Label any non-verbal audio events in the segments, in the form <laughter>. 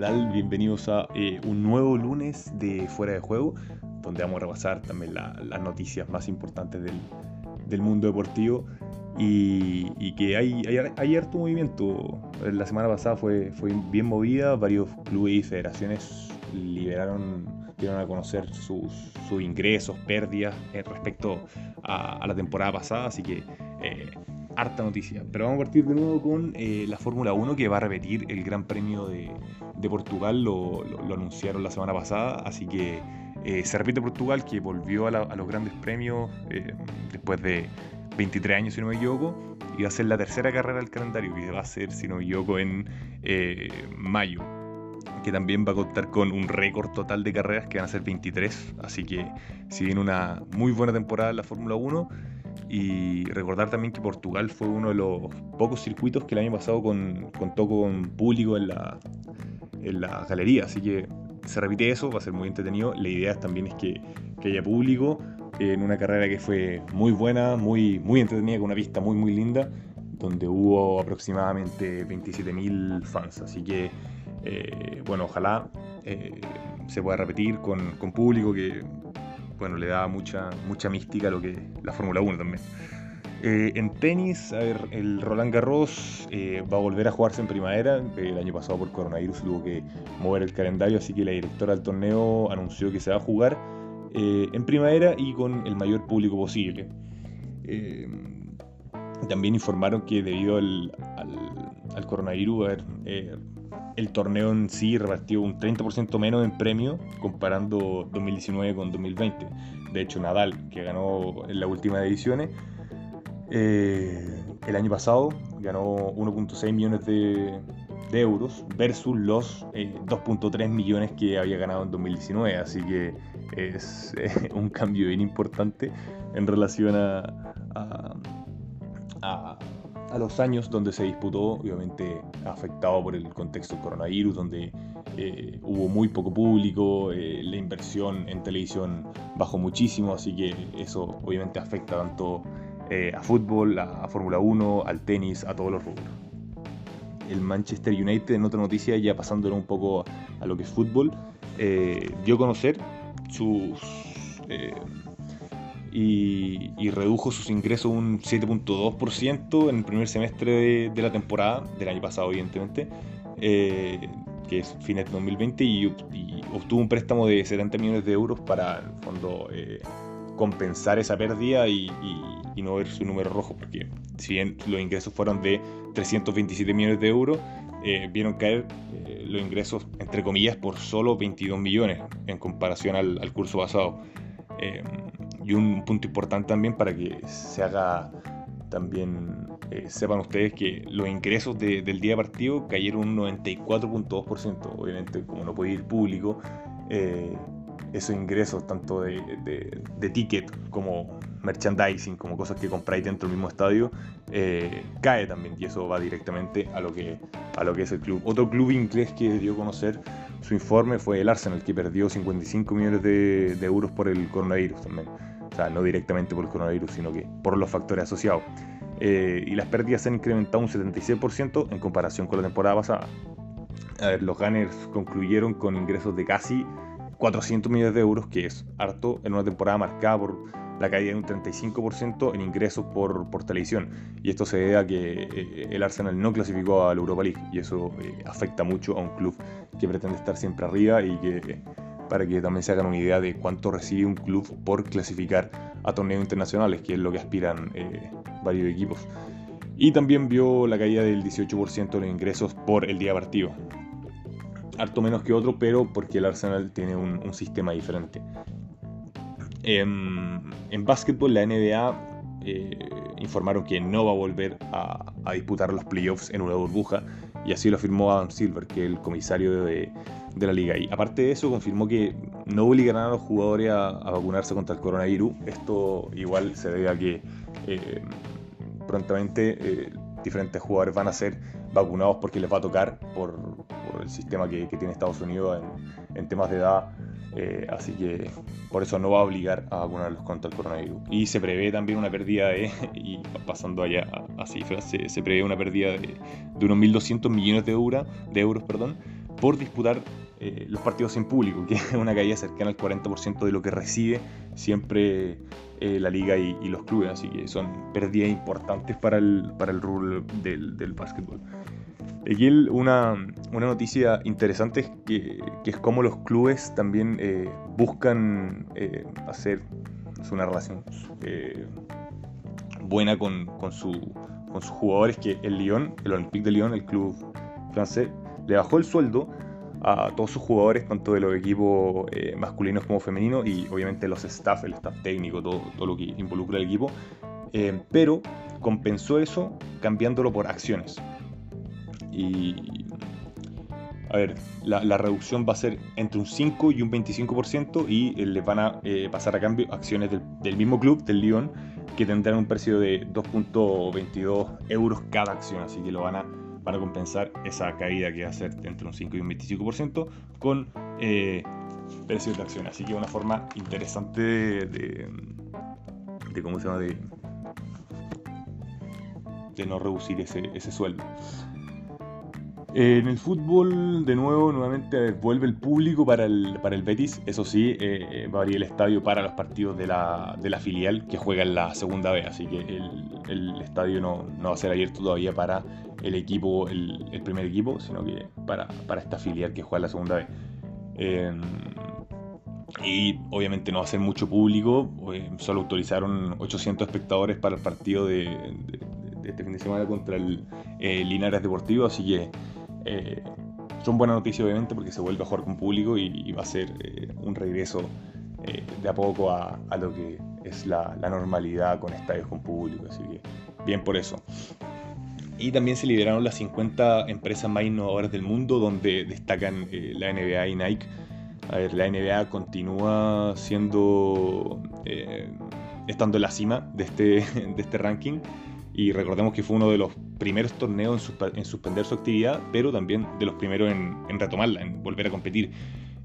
¿qué tal? Bienvenidos a eh, un nuevo lunes de Fuera de Juego, donde vamos a repasar también las noticias más importantes del, mundo deportivo y, que hay, hay, harto movimiento. La semana pasada fue, fue bien movida, varios clubes y federaciones liberaron, dieron a conocer sus, ingresos, pérdidas eh, respecto a, la temporada pasada, así que... Eh, harta noticia. Pero vamos a partir de nuevo con eh, la Fórmula 1 que va a repetir el Gran Premio de, Portugal, lo, anunciaron la semana pasada, así que eh, se repite Portugal que volvió a, los grandes premios eh, después de 23 años, si no me equivoco, y va a ser la tercera carrera del calendario, que va a ser, si no me equivoco, en mayo. Que también va a contar con un récord total de carreras que van a ser 23, así que si viene una muy buena temporada la Fórmula 1, y recordar también que Portugal fue uno de los pocos circuitos que el año pasado con, contó con público en la, en la galería. Así que se repite eso, va a ser muy entretenido. La idea también es que, haya público en una carrera que fue muy buena, muy, muy entretenida, con una pista muy, muy linda, donde hubo aproximadamente 27.000 fans. Así que, eh, bueno, ojalá eh, se pueda repetir con, con público, que bueno, le da mucha, mucha mística a lo que la Fórmula 1 también. Eh, en tenis, a ver, el Roland Garros eh, va a volver a jugarse en primavera. El año pasado por coronavirus tuvo que mover el calendario, así que la directora del torneo anunció que se va a jugar eh, en primavera y con el mayor público posible. también informaron que debido al, al, coronavirus, a ver, el torneo en sí repartió un 30% menos en premio comparando 2019 con 2020. De hecho, Nadal, que ganó en las últimas ediciones, eh, el año pasado ganó 1.6 millones de, euros versus los 2.3 eh, millones que había ganado en 2019. Así que <laughs> es un cambio bien importante en relación a los años donde se disputó, obviamente afectado por el contexto del coronavirus, donde eh, hubo muy poco público, eh, la inversión en televisión bajó muchísimo, así que eso obviamente afecta tanto eh, a fútbol, a, Fórmula 1, al tenis, a todos los rubros. El Manchester United, en otra noticia, ya pasándolo un poco a lo que es fútbol, dio a conocer sus y, redujo sus ingresos un 7.2% en el primer semestre de, la temporada, del año pasado evidentemente, eh, que es fines de 2020, y, obtuvo un préstamo de 70 millones de euros para, en el fondo, eh, compensar esa pérdida y, no ver su número rojo, porque si bien los ingresos fueron de 327 millones de euros, eh, vieron caer los ingresos, entre comillas, por solo 22 millones en comparación al, al curso pasado. Y un punto importante también para que se haga también eh, sepan ustedes que los ingresos del día partido cayeron un 94.2%. Obviamente, como no puede ir público, eh, esos ingresos, tanto de, de, ticket como merchandising, como cosas que compráis dentro del mismo estadio, eh, cae también. Y eso va directamente a lo, que, a lo que es el club. Otro club inglés que dio a conocer su informe fue el Arsenal, que perdió 55 millones de, euros por el coronavirus también. O sea, no directamente por el coronavirus, sino que por los factores asociados. Eh, y las pérdidas se han incrementado un 76% en comparación con la temporada pasada. Los Gunners concluyeron con ingresos de casi 400 millones de euros, que es harto en una temporada marcada por la caída de un 35% en ingresos por, por, televisión. Y esto se debe a que eh, el Arsenal no clasificó a la Europa League y eso eh, afecta mucho a un club que pretende estar siempre arriba y que para que también se hagan una idea de cuánto recibe un club por clasificar a torneos internacionales, que es lo que aspiran eh, varios equipos. Y también vio la caída del 18% de ingresos por el día partido. Harto menos que otro, pero porque el Arsenal tiene un sistema diferente. En, en básquetbol, la NBA eh, informaron que no va a volver a, disputar los playoffs en una burbuja, y así lo afirmó Adam Silver, que es el comisario de, la liga. Y aparte de eso, confirmó que no obligarán a los jugadores a, vacunarse contra el coronavirus. Esto igual se debe a que eh, prontamente eh, diferentes jugadores van a ser vacunados porque les va a tocar por, el sistema que, tiene Estados Unidos en, en temas de edad eh, así que por eso no va a obligar a vacunarlos contra el coronavirus. Y se prevé también una pérdida de, <laughs> y pasando allá a, cifras, se, prevé una pérdida de, unos 1.200 millones de, de euros perdón, por disputar eh, los partidos sin público, que es una caída cercana al 40% de lo que recibe siempre eh, la liga y, los clubes, así que son pérdidas importantes para el, para el del, del básquetbol. Aquí una, una, noticia interesante es que, es como los clubes también eh, buscan hacer una relación buena con, con, su, con sus jugadores, que el Lyon, el Olympique de Lyon, el club francés, le bajó el sueldo a todos sus jugadores, tanto de los equipos eh, masculinos como femeninos, y obviamente los staff, el staff técnico, todo, todo lo que involucra el equipo, eh, pero compensó eso cambiándolo por acciones. Y, a ver, la, reducción va a ser entre un 5 y un 25% y eh, les van a pasar a cambio acciones del, del, mismo club, del Lyon, que tendrán un precio de 2.22 euros cada acción, así que lo van a para compensar esa caída que va a ser entre un 5 y un 25% con eh, precios de acción. Así que una forma interesante de, de, ¿cómo se llama? De, de no reducir ese, ese sueldo. En el fútbol, de nuevo, nuevamente vuelve el público para el, para el Betis. Eso sí, eh, va a abrir el estadio para los partidos de la, de la, filial que juega en la segunda B. Así que el, el estadio no, no, va a ser abierto todavía para el equipo, el, el primer equipo, sino que para, para, esta filial que juega en la segunda B. Em, y obviamente no va a ser mucho público, eh, solo autorizaron 800 espectadores para el partido de, de, este fin de semana contra el eh, Linares Deportivo, así que eh, son buenas noticias obviamente porque se vuelve a jugar con público y, va a ser eh, un regreso eh, de a poco a, lo que es la, normalidad con estadios con público, así que bien por eso. Y también se liberaron las 50 empresas más innovadoras del mundo donde destacan la NBA y Nike. A ver, la NBA continúa siendo, estando en la cima de este, <laughs> de este ranking y recordemos que fue uno de los primeros torneos en, suspender su actividad, pero también de los primeros en, retomarla, en volver a competir.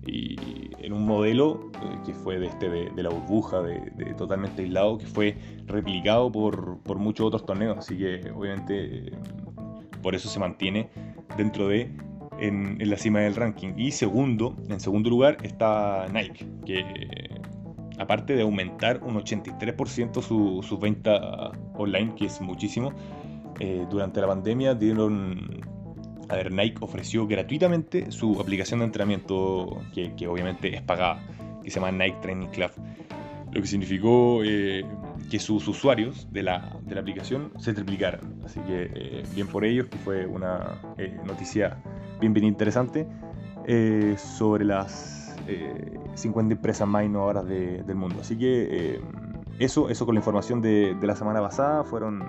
Y en un modelo eh, que fue de, este, de, la burbuja, de, totalmente aislado, que fue replicado por, por muchos otros torneos. Así que obviamente por eso se mantiene dentro de en, en, la cima del ranking. Y segundo, en segundo lugar está Nike, que aparte de aumentar un 83% su, su, venta online, que es muchísimo, eh, durante la pandemia dieron... A ver, Nike ofreció gratuitamente su aplicación de entrenamiento, que, que obviamente es pagada, que se llama Nike Training Club, lo que significó eh, que sus usuarios de la, de la, aplicación se triplicaran. Así que eh, bien por ellos, que fue una noticia bien, bien interesante sobre las 50 eh, empresas más innovadoras del mundo. Así que eh, eso, eso con la información de, la semana pasada fueron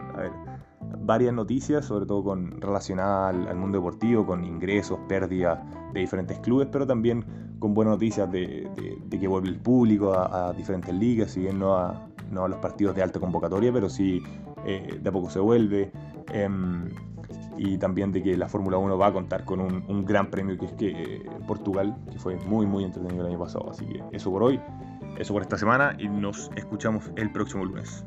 varias noticias, sobre todo con relacionadas al, mundo deportivo, con ingresos, pérdidas de diferentes clubes, pero también con buenas noticias de, que vuelve el público a, diferentes ligas, si bien no a, los partidos de alta convocatoria, pero sí eh, de a poco se vuelve. Y también de que la Fórmula 1 va a contar con un, gran premio que es que eh, Portugal, que fue muy muy entretenido el año pasado. Así que eso por hoy, eso por esta semana y nos escuchamos el próximo lunes.